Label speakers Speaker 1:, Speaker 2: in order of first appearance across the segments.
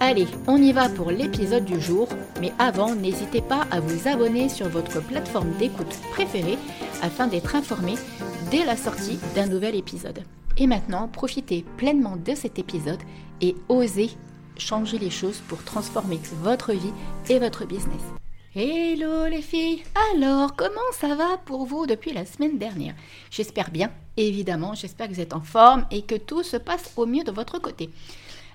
Speaker 1: Allez, on y va pour l'épisode du jour, mais avant, n'hésitez pas à vous abonner sur votre plateforme d'écoute préférée afin d'être informé dès la sortie d'un nouvel épisode. Et maintenant, profitez pleinement de cet épisode et osez changer les choses pour transformer votre vie et votre business. Hello les filles Alors, comment ça va pour vous depuis la semaine dernière? J'espère bien, évidemment, j'espère que vous êtes en forme et que tout se passe au mieux de votre côté.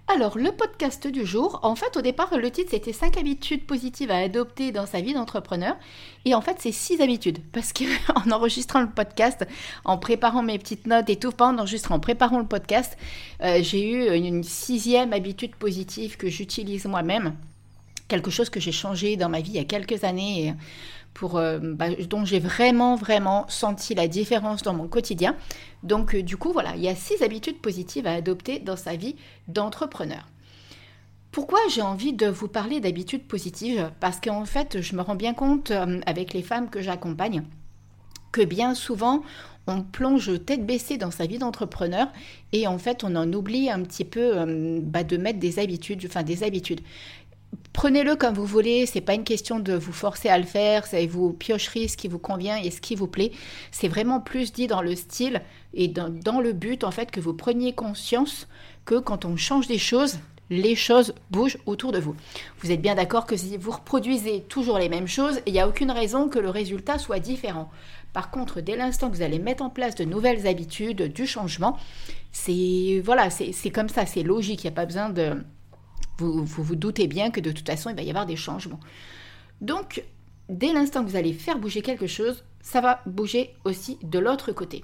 Speaker 1: Alors, le podcast du jour, en fait, au départ, le titre, c'était 5 habitudes positives à adopter dans sa vie d'entrepreneur. Et en fait, c'est 6 habitudes. Parce qu'en enregistrant le podcast, en préparant mes petites notes et tout, pas en enregistrant, en préparant le podcast, euh, j'ai eu une sixième habitude positive que j'utilise moi-même. Quelque chose que j'ai changé dans ma vie il y a quelques années. Pour, euh, bah, dont j'ai vraiment, vraiment senti la différence dans mon quotidien. Donc, euh, du coup, voilà, il y a six habitudes positives à adopter dans sa vie d'entrepreneur. Pourquoi j'ai envie de vous parler d'habitudes positives? Parce qu'en fait, je me rends bien compte euh, avec les femmes que j'accompagne que bien souvent, on plonge tête baissée dans sa vie d'entrepreneur et en fait, on en oublie un petit peu bah, de mettre des habitudes, enfin des habitudes. Prenez-le comme vous voulez, c'est pas une question de vous forcer à le faire, c'est vous piocherez ce qui vous convient et ce qui vous plaît. C'est vraiment plus dit dans le style et dans, le but en fait que vous preniez conscience que quand on change des choses, les choses bougent autour de vous. Vous êtes bien d'accord que si vous reproduisez toujours les mêmes choses, il n'y a aucune raison que le résultat soit différent. Par contre, dès l'instant que vous allez mettre en place de nouvelles habitudes, du changement, c'est voilà, c'est comme ça, c'est logique, il n'y a pas besoin de vous, vous, doutez bien que de toute façon, il va y avoir des changements. Donc, dès l'instant que vous allez faire bouger quelque chose, ça va bouger aussi de l'autre côté.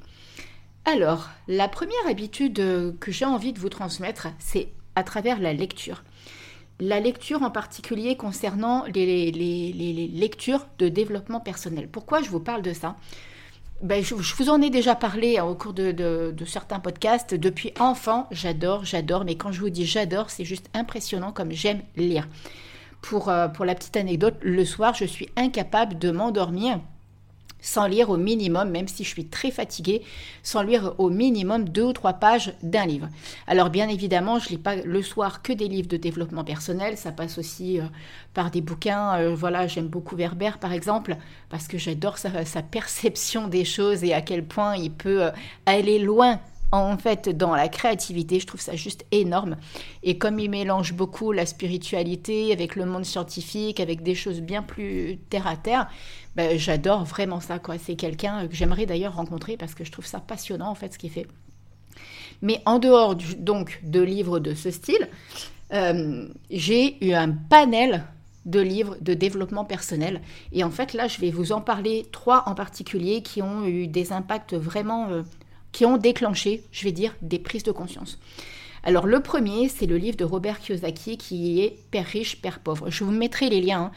Speaker 1: Alors, la première habitude que j'ai envie de vous transmettre, c'est à travers la lecture. La lecture en particulier concernant les, lectures de développement personnel. Pourquoi je vous parle de ça? Ben, je, vous en ai déjà parlé hein, au cours de, certains podcasts. Depuis enfant, j'adore, j'adore. Mais quand je vous dis j'adore, c'est juste impressionnant comme j'aime lire. Pour, euh, pour la petite anecdote, le soir, je suis incapable de m'endormir sans lire au minimum, même si je suis très fatiguée, sans lire au minimum deux ou trois pages d'un livre. Alors bien évidemment, je lis pas le soir que des livres de développement personnel, ça passe aussi euh, par des bouquins, euh, voilà, j'aime beaucoup Werber par exemple, parce que j'adore sa, perception des choses et à quel point il peut euh, aller loin en fait dans la créativité. Je trouve ça juste énorme. Et comme il mélange beaucoup la spiritualité avec le monde scientifique, avec des choses bien plus terre à terre, ben, j'adore vraiment ça. C'est quelqu'un que j'aimerais d'ailleurs rencontrer parce que je trouve ça passionnant en fait ce qu'il fait. Mais en dehors donc de livres de ce style, euh, j'ai eu un panel de livres de développement personnel. Et en fait, là, je vais vous en parler trois en particulier qui ont eu des impacts vraiment euh, qui ont déclenché, je vais dire, des prises de conscience. Alors le premier, c'est le livre de Robert Kiyosaki qui est Père riche, Père pauvre. Je vous mettrai les liens.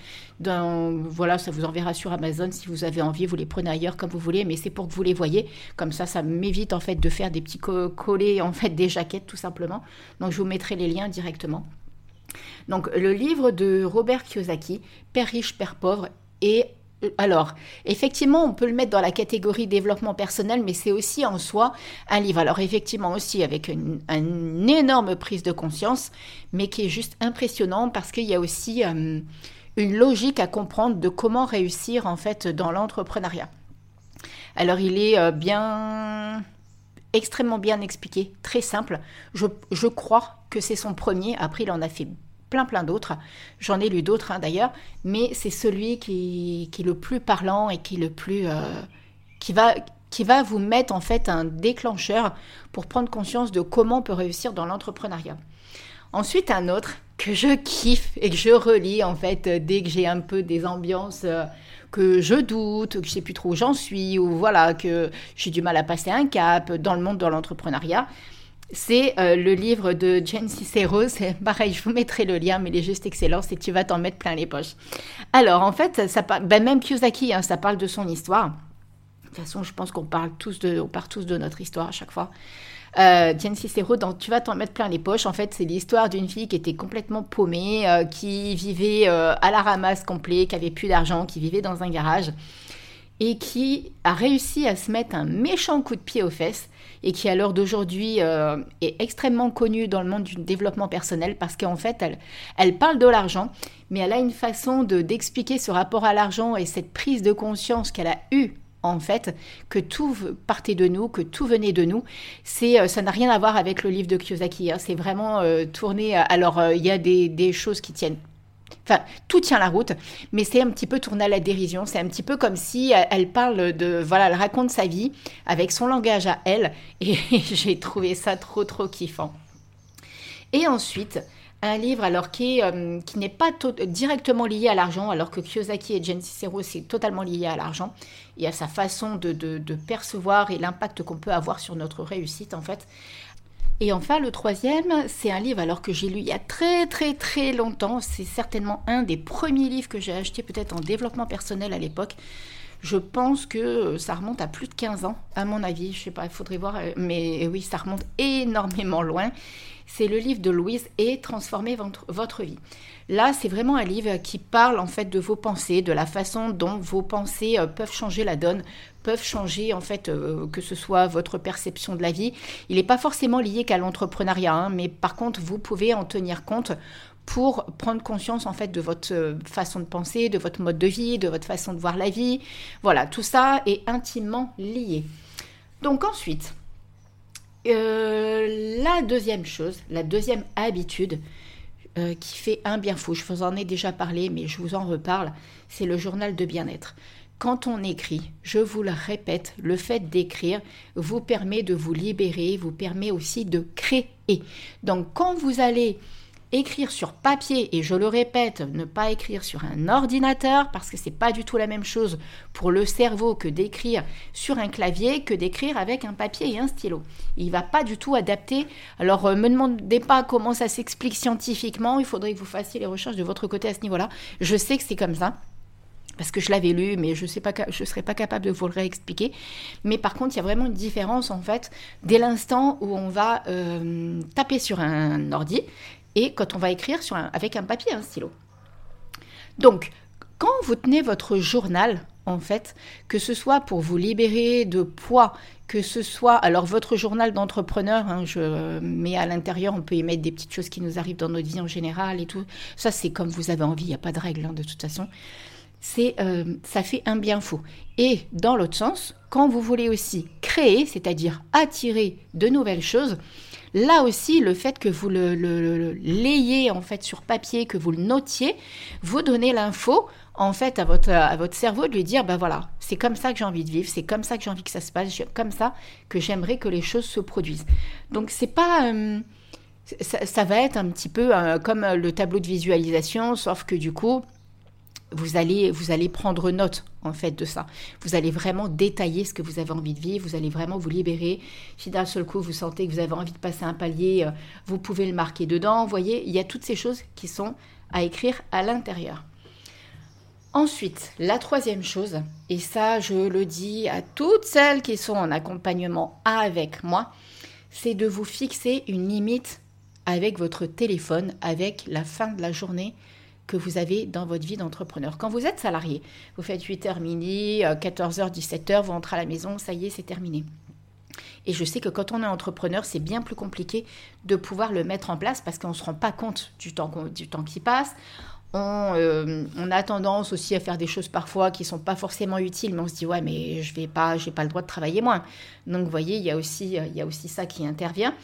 Speaker 1: Hein, voilà, ça vous enverra sur Amazon si vous avez envie. Vous les prenez ailleurs comme vous voulez, mais c'est pour que vous les voyez. Comme ça, ça m'évite en fait de faire des petits collés, en fait des jaquettes tout simplement. Donc je vous mettrai les liens directement. Donc le livre de Robert Kiyosaki, Père riche, Père pauvre, est alors, effectivement, on peut le mettre dans la catégorie développement personnel, mais c'est aussi en soi un livre. Alors, effectivement, aussi avec une, énorme prise de conscience, mais qui est juste impressionnant parce qu'il y a aussi euh, une logique à comprendre de comment réussir en fait dans l'entrepreneuriat. Alors, il est euh, bien extrêmement bien expliqué, très simple. Je, je crois que c'est son premier. Après, il en a fait plein plein d'autres. J'en ai lu d'autres hein, d'ailleurs, mais c'est celui qui, qui, est le plus parlant et qui le plus euh, qui va qui va vous mettre en fait un déclencheur pour prendre conscience de comment on peut réussir dans l'entrepreneuriat. Ensuite, un autre que je kiffe et que je relis en fait dès que j'ai un peu des ambiances euh, que je doute, que je sais plus trop où j'en suis ou voilà que j'ai du mal à passer un cap dans le monde de l'entrepreneuriat c'est euh, le livre de Jane Cicero. C'est pareil, je vous mettrai le lien, mais il est juste excellent. C'est tu vas t'en mettre plein les poches. Alors, en fait, ça, ben, même Kiyosaki, hein, ça parle de son histoire. De toute façon, je pense qu'on parle tous de, on tous de notre histoire à chaque fois. Euh, Jane Cicero, dans Tu vas t'en mettre plein les poches, en fait, c'est l'histoire d'une fille qui était complètement paumée, euh, qui vivait à la ramasse complet, qui avait plus d'argent, qui vivait dans un garage et qui a réussi à se mettre un méchant coup de pied aux fesses et qui à l'heure d'aujourd'hui euh, est extrêmement connue dans le monde du développement personnel parce qu'en fait elle, elle parle de l'argent mais elle a une façon de d'expliquer ce rapport à l'argent et cette prise de conscience qu'elle a eue en fait, que tout partait de nous, que tout venait de nous. C'est, euh, ça n'a rien à voir avec le livre de Kiyosaki. Hein. c'est vraiment euh, tourné. Alors, il y a des, des, choses qui tiennent Enfin, tout tient la route, mais c'est un petit peu tourné à la dérision. C'est un petit peu comme si elle parle de, voilà, elle raconte sa vie avec son langage à elle, et j'ai trouvé ça trop, trop kiffant. Et ensuite, un livre alors qui, euh, qui n'est pas directement lié à l'argent, alors que Kiyosaki et Jen Cicero, c'est totalement lié à l'argent et à sa façon de, de percevoir et l'impact qu'on peut avoir sur notre réussite en fait. Et enfin, le troisième, c'est un livre alors que j'ai lu il y a très très très longtemps. C'est certainement un des premiers livres que j'ai acheté peut-être en développement personnel à l'époque. Je pense que ça remonte à plus de 15 ans, à mon avis. Je sais pas, il faudrait voir. Euh, mais oui, ça remonte énormément loin. C'est le livre de Louise et Transformer votre vie. Là, c'est vraiment un livre qui parle en fait de vos pensées, de la façon dont vos pensées euh, peuvent changer la donne, peuvent changer en fait euh, que ce soit votre perception de la vie. Il n'est pas forcément lié qu'à l'entrepreneuriat, hein, mais par contre, vous pouvez en tenir compte pour prendre conscience en fait de votre euh, façon de penser, de votre mode de vie, de votre façon de voir la vie. Voilà, tout ça est intimement lié. Donc ensuite, la deuxième chose, la deuxième habitude, euh, qui fait un bien fou. Je vous en ai déjà parlé, mais je vous en reparle. C'est le journal de bien-être. Quand on écrit, je vous le répète, le fait d'écrire vous permet de vous libérer, vous permet aussi de créer. Donc quand vous allez écrire sur papier, et je le répète, ne pas écrire sur un ordinateur, parce que c'est pas du tout la même chose pour le cerveau que d'écrire sur un clavier, que d'écrire avec un papier et un stylo. Il va pas du tout adapter. Alors, euh, me demandez pas comment ça s'explique scientifiquement, il faudrait que vous fassiez les recherches de votre côté à ce niveau-là. Je sais que c'est comme ça parce que je l'avais lu, mais je ne serais pas capable de vous le réexpliquer. Mais par contre, il y a vraiment une différence en fait dès l'instant où on va euh, taper sur un ordi et quand on va écrire sur avec un papier, un stylo. Donc, quand vous tenez votre journal, en fait, que ce soit pour vous libérer de poids, que ce soit, alors votre journal d'entrepreneur, hein, je mets à l'intérieur, on peut y mettre des petites choses qui nous arrivent dans notre vie en général et tout. Ça, c'est comme vous avez envie, il n'y a pas de règle hein, de toute façon. C'est, euh, ça fait un bien fou. Et dans l'autre sens, quand vous voulez aussi créer, c'est-à-dire attirer de nouvelles choses, Là aussi, le fait que vous le, l'ayez en fait sur papier, que vous le notiez, vous donnez l'info en fait à votre, à votre cerveau de lui dire ben voilà, c'est comme ça que j'ai envie de vivre, c'est comme ça que j'ai envie que ça se passe, c'est comme ça que j'aimerais que les choses se produisent. Donc c'est pas euh, ça, va être un petit peu euh, comme le tableau de visualisation, sauf que du coup, vous allez, vous allez prendre note en fait de ça. Vous allez vraiment détailler ce que vous avez envie de vivre, vous allez vraiment vous libérer. Si d'un seul coup vous sentez que vous avez envie de passer un palier, euh, vous pouvez le marquer dedans. Vous voyez, il y a toutes ces choses qui sont à écrire à l'intérieur. Ensuite, la troisième chose, et ça je le dis à toutes celles qui sont en accompagnement avec moi, c'est de vous fixer une limite avec votre téléphone, avec la fin de la journée que vous avez dans votre vie d'entrepreneur. Quand vous êtes salarié, vous faites 8h midi, 14h, 17h, vous rentrez à la maison, ça y est, c'est terminé. Et je sais que quand on est entrepreneur, c'est bien plus compliqué de pouvoir le mettre en place parce qu'on ne se rend pas compte du temps, du temps qui passe. On, euh, on, a tendance aussi à faire des choses parfois qui sont pas forcément utiles, mais on se dit ouais mais je vais pas, j'ai pas le droit de travailler moins. Donc vous voyez, il y a aussi, il y a aussi ça qui intervient.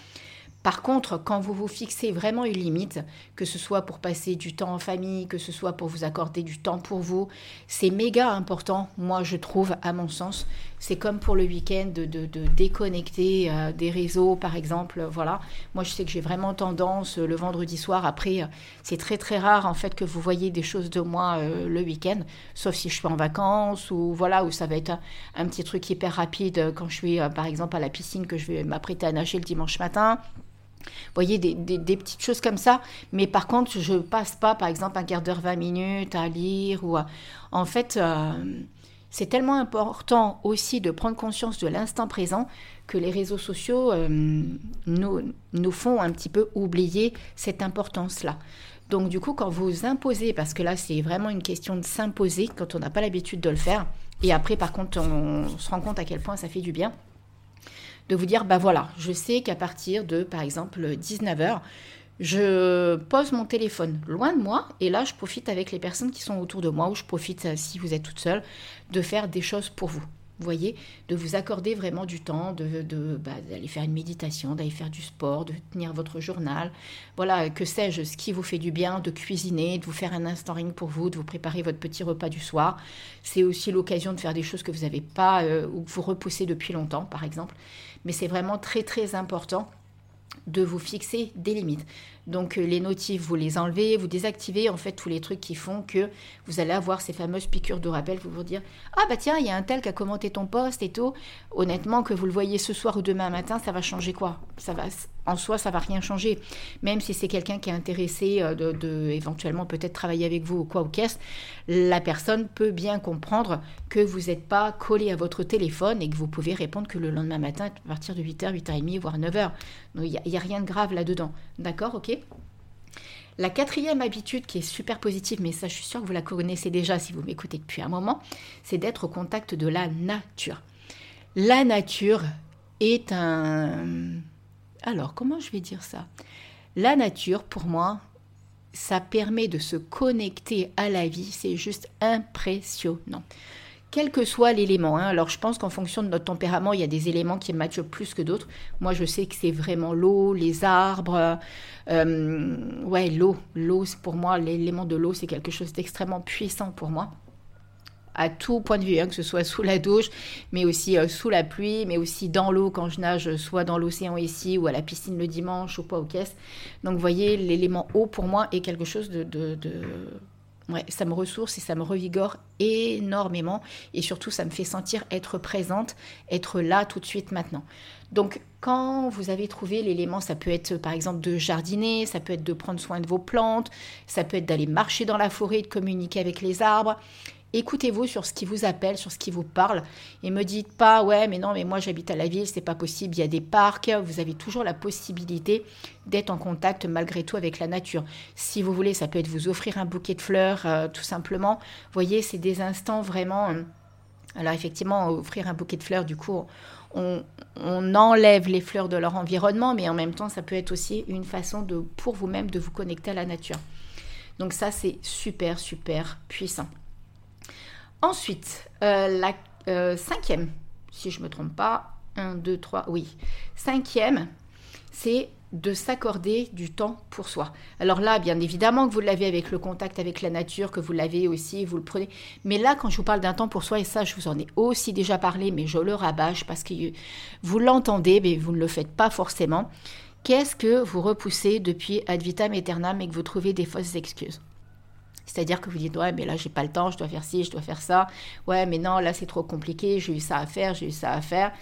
Speaker 1: Par contre, quand vous vous fixez vraiment une limite, que ce soit pour passer du temps en famille, que ce soit pour vous accorder du temps pour vous, c'est méga important, moi je trouve, à mon sens. C'est comme pour le week-end de, déconnecter euh, des réseaux, par exemple. Voilà, moi je sais que j'ai vraiment tendance euh, le vendredi soir, après, euh, c'est très très rare en fait que vous voyez des choses de moi le week-end, sauf si je suis en vacances ou voilà, où ça va être un petit truc hyper rapide quand je suis par exemple à la piscine que je vais m'apprêter à nager le dimanche matin voyez, des, petites choses comme ça. Mais par contre, je passe pas, par exemple, un quart d'heure, 20 minutes à lire. ou En fait, euh, c'est tellement important aussi de prendre conscience de l'instant présent que les réseaux sociaux euh, nous, nous font un petit peu oublier cette importance-là. Donc du coup, quand vous imposez, parce que là, c'est vraiment une question de s'imposer quand on n'a pas l'habitude de le faire, et après, par contre, on se rend compte à quel point ça fait du bien de vous dire, bah voilà, je sais qu'à partir de, par exemple, 19h, je pose mon téléphone loin de moi et là, je profite avec les personnes qui sont autour de moi ou je profite, euh, si vous êtes toute seule, de faire des choses pour vous. Vous voyez, de vous accorder vraiment du temps, de, de bah, d'aller faire une méditation, d'aller faire du sport, de tenir votre journal. Voilà, que sais-je, ce qui vous fait du bien, de cuisiner, de vous faire un instant ring pour vous, de vous préparer votre petit repas du soir. C'est aussi l'occasion de faire des choses que vous n'avez pas euh, ou que vous repoussez depuis longtemps, par exemple. Mais c'est vraiment très très important de vous fixer des limites. Donc euh, les notifs, vous les enlevez, vous désactivez en fait tous les trucs qui font que vous allez avoir ces fameuses piqûres de rappel pour vous dire ah bah tiens il y a un tel qui a commenté ton poste et tout. Honnêtement que vous le voyez ce soir ou demain matin, ça va changer quoi? Ça va en soi ça va rien changer. Même si c'est quelqu'un qui est intéressé euh, de, éventuellement peut-être travailler avec vous ou quoi ou qu'est-ce, la personne peut bien comprendre que vous n'êtes pas collé à votre téléphone et que vous pouvez répondre que le lendemain matin à partir de 8h, 8h30 voire 9h. Il n'y a, a rien de grave là-dedans. D'accord, ok la quatrième habitude qui est super positive, mais ça je suis sûre que vous la connaissez déjà si vous m'écoutez depuis un moment, c'est d'être au contact de la nature. La nature est un... Alors comment je vais dire ça? La nature, pour moi, ça permet de se connecter à la vie, c'est juste impressionnant quel que soit l'élément. Hein. Alors je pense qu'en fonction de notre tempérament, il y a des éléments qui matchent plus que d'autres. Moi je sais que c'est vraiment l'eau, les arbres. Euh, ouais, l'eau. L'eau, pour moi, l'élément de l'eau, c'est quelque chose d'extrêmement puissant pour moi à tout point de vue, hein, que ce soit sous la douche, mais aussi euh, sous la pluie, mais aussi dans l'eau quand je nage, soit dans l'océan ici ou à la piscine le dimanche ou pas au caisse. Donc vous voyez, l'élément eau pour moi est quelque chose de Ouais, ça me ressource et ça me revigore énormément. Et surtout, ça me fait sentir être présente, être là tout de suite maintenant. Donc, quand vous avez trouvé l'élément, ça peut être par exemple de jardiner, ça peut être de prendre soin de vos plantes, ça peut être d'aller marcher dans la forêt, de communiquer avec les arbres, Écoutez-vous sur ce qui vous appelle, sur ce qui vous parle, et me dites pas ouais mais non mais moi j'habite à la ville, c'est pas possible, il y a des parcs, vous avez toujours la possibilité d'être en contact malgré tout avec la nature. Si vous voulez, ça peut être vous offrir un bouquet de fleurs, euh, tout simplement. Vous voyez, c'est des instants vraiment. Euh, alors effectivement, offrir un bouquet de fleurs, du coup, on, on, enlève les fleurs de leur environnement, mais en même temps, ça peut être aussi une façon de, pour vous-même, de vous connecter à la nature. Donc ça, c'est super, super puissant. Ensuite, euh, la euh, cinquième, si je ne me trompe pas, 1, 2, 3, oui. Cinquième, c'est de s'accorder du temps pour soi. Alors là, bien évidemment que vous l'avez avec le contact avec la nature, que vous l'avez aussi, vous le prenez. Mais là, quand je vous parle d'un temps pour soi, et ça, je vous en ai aussi déjà parlé, mais je le rabâche parce que vous l'entendez, mais vous ne le faites pas forcément. Qu'est-ce que vous repoussez depuis ad vitam aeternam et que vous trouvez des fausses excuses? C'est-à-dire que vous dites, ouais, mais là, j'ai pas le temps, je dois faire ci, je dois faire ça. Ouais, mais non, là, c'est trop compliqué, j'ai eu ça à faire, j'ai eu ça à faire.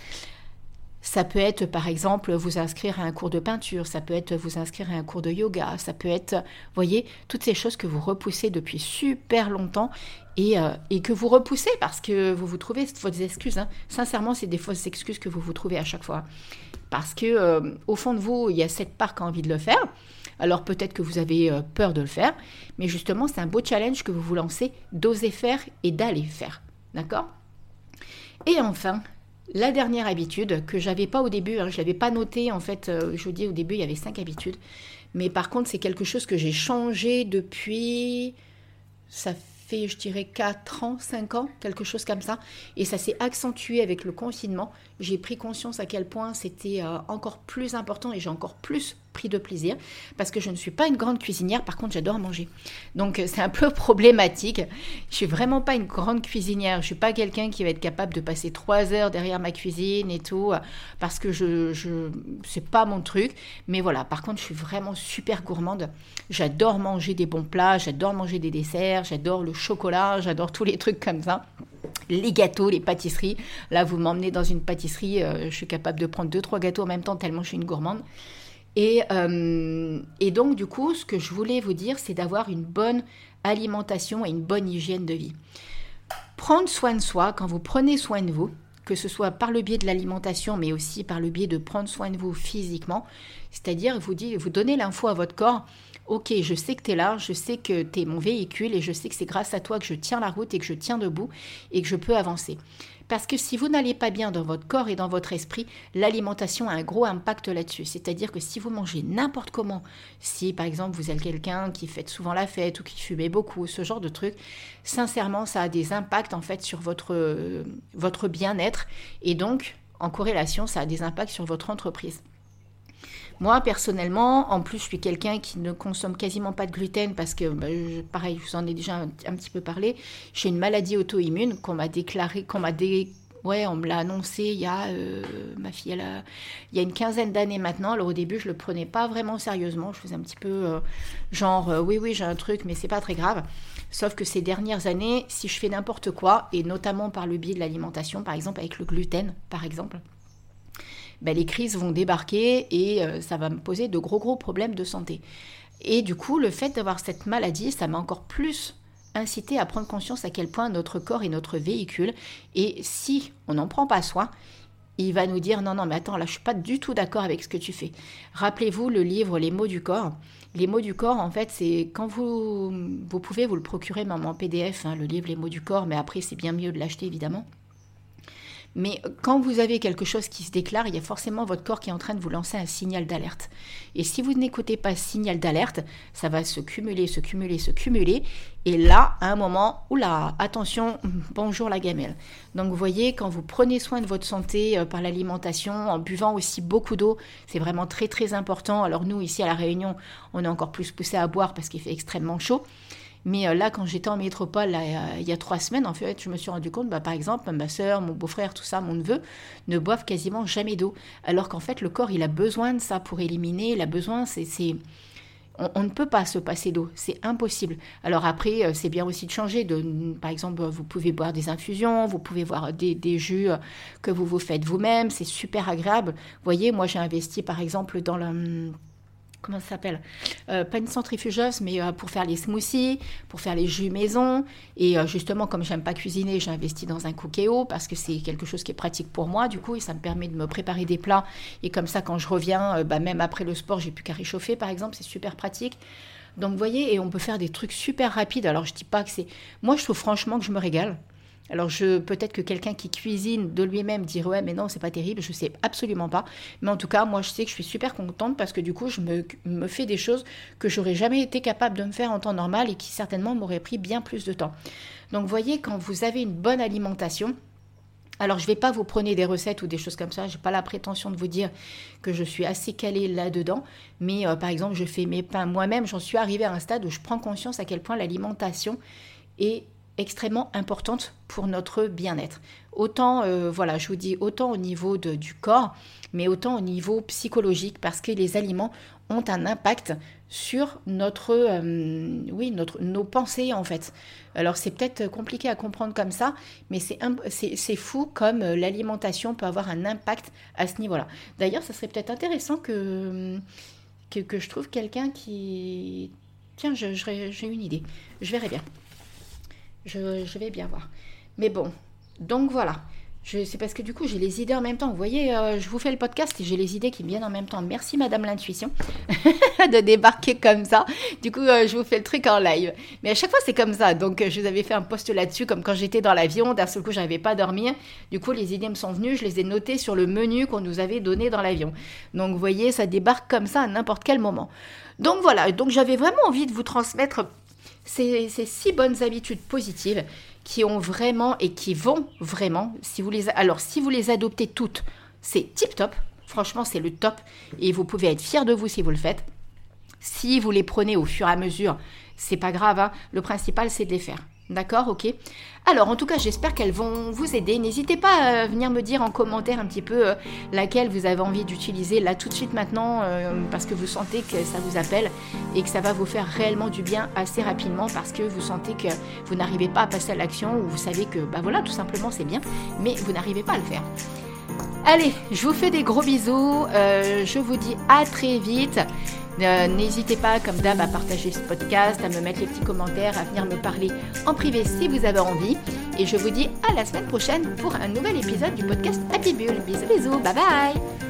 Speaker 1: Ça peut être, par exemple, vous inscrire à un cours de peinture, ça peut être vous inscrire à un cours de yoga, ça peut être, voyez, toutes ces choses que vous repoussez depuis super longtemps et, euh, et que vous repoussez parce que vous vous trouvez fausses excuses. Hein. Sincèrement, c'est des fausses excuses que vous vous trouvez à chaque fois. Parce que, euh, au fond de vous, il y a cette part qui a envie de le faire. Alors peut-être que vous avez euh, peur de le faire, mais justement, c'est un beau challenge que vous vous lancez d'oser faire et d'aller faire. D'accord? Et enfin, la dernière habitude que j'avais pas au début, hein, je l'avais pas noté en fait, euh, je vous dis au début il y avait cinq habitudes, mais par contre c'est quelque chose que j'ai changé depuis, ça fait, je dirais, 4 ans, 5 ans, quelque chose comme ça. Et ça s'est accentué avec le confinement. J'ai pris conscience à quel point c'était euh, encore plus important et j'ai encore plus pris de plaisir parce que je ne suis pas une grande cuisinière, par contre j'adore manger. Donc c'est un peu problématique. Je suis vraiment pas une grande cuisinière. Je suis pas quelqu'un qui va être capable de passer trois heures derrière ma cuisine et tout parce que je, je c'est pas mon truc. Mais voilà, par contre je suis vraiment super gourmande. J'adore manger des bons plats, j'adore manger des desserts, j'adore le chocolat, j'adore tous les trucs comme ça les gâteaux, les pâtisseries. Là, vous m'emmenez dans une pâtisserie, euh, je suis capable de prendre deux, trois gâteaux en même temps tellement je suis une gourmande. Euh, et, donc, du coup, ce que je voulais vous dire, c'est d'avoir une bonne alimentation et une bonne hygiène de vie. Prendre soin de soi, quand vous prenez soin de vous, que ce soit par le biais de l'alimentation, mais aussi par le biais de prendre soin de vous physiquement, c'est-à-dire vous, donnez l'info à votre corps, ok, je sais que tu es là, je sais que tu es mon véhicule et je sais que c'est grâce à toi que je tiens la route et que je tiens debout et que je peux avancer. Parce que si vous n'allez pas bien dans votre corps et dans votre esprit, l'alimentation a un gros impact là-dessus. C'est-à-dire que si vous mangez n'importe comment, si par exemple vous êtes quelqu'un qui fait souvent la fête ou qui fumait beaucoup, ce genre de truc, sincèrement, ça a des impacts en fait sur votre, votre bien-être et donc en corrélation, ça a des impacts sur votre entreprise. Moi, personnellement, en plus, je suis quelqu'un qui ne consomme quasiment pas de gluten parce que, bah, pareil, je vous en ai déjà un, petit peu parlé. J'ai une maladie auto-immune qu'on m'a déclarée, qu'on m'a dé... Ouais, on me l'a annoncé il y a, euh, ma fille, elle a, il y a une quinzaine d'années maintenant. Alors au début, je le prenais pas vraiment sérieusement. Je faisais un petit peu euh, genre, euh, oui, oui, j'ai un truc, mais c'est pas très grave. Sauf que ces dernières années, si je fais n'importe quoi, et notamment par le biais de l'alimentation, par exemple avec le gluten, par exemple, ben, les crises vont débarquer et euh, ça va me poser de gros gros problèmes de santé. Et du coup, le fait d'avoir cette maladie, ça m'a encore plus incité à prendre conscience à quel point notre corps est notre véhicule. Et si on n'en prend pas soin, il va nous dire non, non, mais attends, là, je suis pas du tout d'accord avec ce que tu fais. Rappelez-vous le livre Les mots du corps. Les mots du corps, en fait, c'est quand vous, vous pouvez vous le procurer même en PDF, hein, le livre Les mots du corps, mais après, c'est bien mieux de l'acheter, évidemment. Mais quand vous avez quelque chose qui se déclare, il y a forcément votre corps qui est en train de vous lancer un signal d'alerte. Et si vous n'écoutez pas ce signal d'alerte, ça va se cumuler, se cumuler, se cumuler. Et là, à un moment, oula, attention, bonjour la gamelle. Donc vous voyez, quand vous prenez soin de votre santé euh, par l'alimentation, en buvant aussi beaucoup d'eau, c'est vraiment très très important. Alors nous, ici à La Réunion, on est encore plus poussé à boire parce qu'il fait extrêmement chaud. Mais euh, là, quand j'étais en métropole, il y a trois semaines, en fait, je me suis rendu compte, bah, par exemple, ma soeur, mon beau-frère, tout ça, mon neveu, ne boivent quasiment jamais d'eau. Alors qu'en fait, le corps, il a besoin de ça pour éliminer. Il a besoin, c'est. On, ne peut pas se passer d'eau, c'est impossible. Alors après, euh, c'est bien aussi de changer. Par exemple, vous pouvez boire des infusions, vous pouvez boire des, jus euh, que vous vous faites vous-même, c'est super agréable. Vous voyez, moi j'ai investi par exemple dans le comment ça s'appelle euh, Pas une centrifugeuse, mais euh, pour faire les smoothies, pour faire les jus maison. Et euh, justement, comme j'aime pas cuisiner, j'ai investi dans un cookéo parce que c'est quelque chose qui est pratique pour moi, du coup, et ça me permet de me préparer des plats. Et comme ça, quand je reviens, bah, même après le sport, j'ai plus qu'à réchauffer, par exemple, c'est super pratique. Donc, vous voyez, et on peut faire des trucs super rapides. Alors, je dis pas que c'est. Moi, je trouve franchement que je me régale. Alors je peut-être que quelqu'un qui cuisine de lui-même dirait ouais mais non c'est pas terrible, je sais absolument pas. Mais en tout cas moi je sais que je suis super contente parce que du coup je me, fais des choses que j'aurais jamais été capable de me faire en temps normal et qui certainement m'auraient pris bien plus de temps. Donc voyez quand vous avez une bonne alimentation, alors, je ne vais pas vous prendre des recettes ou des choses comme ça. Je n'ai pas la prétention de vous dire que je suis assez calée là-dedans. Mais euh, par exemple, je fais mes pains moi-même. J'en suis arrivée à un stade où je prends conscience à quel point l'alimentation est extrêmement importante pour notre bien-être. Autant, euh, voilà, je vous dis, autant au niveau du corps, mais autant au niveau psychologique, parce que les aliments ont un impact sur notre, euh, oui, notre, nos pensées en fait. Alors c'est peut-être compliqué à comprendre comme ça, mais c'est fou comme euh, l'alimentation peut avoir un impact à ce niveau-là. D'ailleurs, ça serait peut-être intéressant que, que, je trouve quelqu'un qui... Tiens, j'ai une idée, je verrai bien. Je, vais bien voir. Mais bon, donc voilà. C'est parce que du coup, j'ai les idées en même temps. Vous voyez, euh, je vous fais le podcast et j'ai les idées qui me viennent en même temps. Merci, Madame l'Intuition, de débarquer comme ça. Du coup, euh, je vous fais le truc en live. Mais à chaque fois, c'est comme ça. Donc, euh, je vous avais fait un post là-dessus, comme quand j'étais dans l'avion. D'un seul coup, je n'arrivais pas à dormir. Du coup, les idées me sont venues. Je les ai notées sur le menu qu'on nous avait donné dans l'avion. Donc, vous voyez, ça débarque comme ça à n'importe quel moment. Donc, voilà. Donc, j'avais vraiment envie de vous transmettre ces, six bonnes habitudes positives qui ont vraiment et qui vont vraiment, si vous les, alors si vous les adoptez toutes, c'est tip top. Franchement, c'est le top et vous pouvez être fier de vous si vous le faites. Si vous les prenez au fur et à mesure, c'est pas grave. hein. Le principal, c'est de les faire. D'accord, ok. Alors, en tout cas, j'espère qu'elles vont vous aider. N'hésitez pas à venir me dire en commentaire un petit peu euh, laquelle vous avez envie d'utiliser là tout de suite maintenant, euh, parce que vous sentez que ça vous appelle et que ça va vous faire réellement du bien assez rapidement, parce que vous sentez que vous n'arrivez pas à passer à l'action ou vous savez que, bah voilà, tout simplement, c'est bien, mais vous n'arrivez pas à le faire. Allez, je vous fais des gros bisous. euh, je vous dis à très vite. Euh, N'hésitez pas, comme d'hab, à partager ce podcast, à me mettre les petits commentaires, à venir me parler en privé si vous avez envie. Et je vous dis à la semaine prochaine pour un nouvel épisode du podcast Happy Bull. Bisous, bisous, bye bye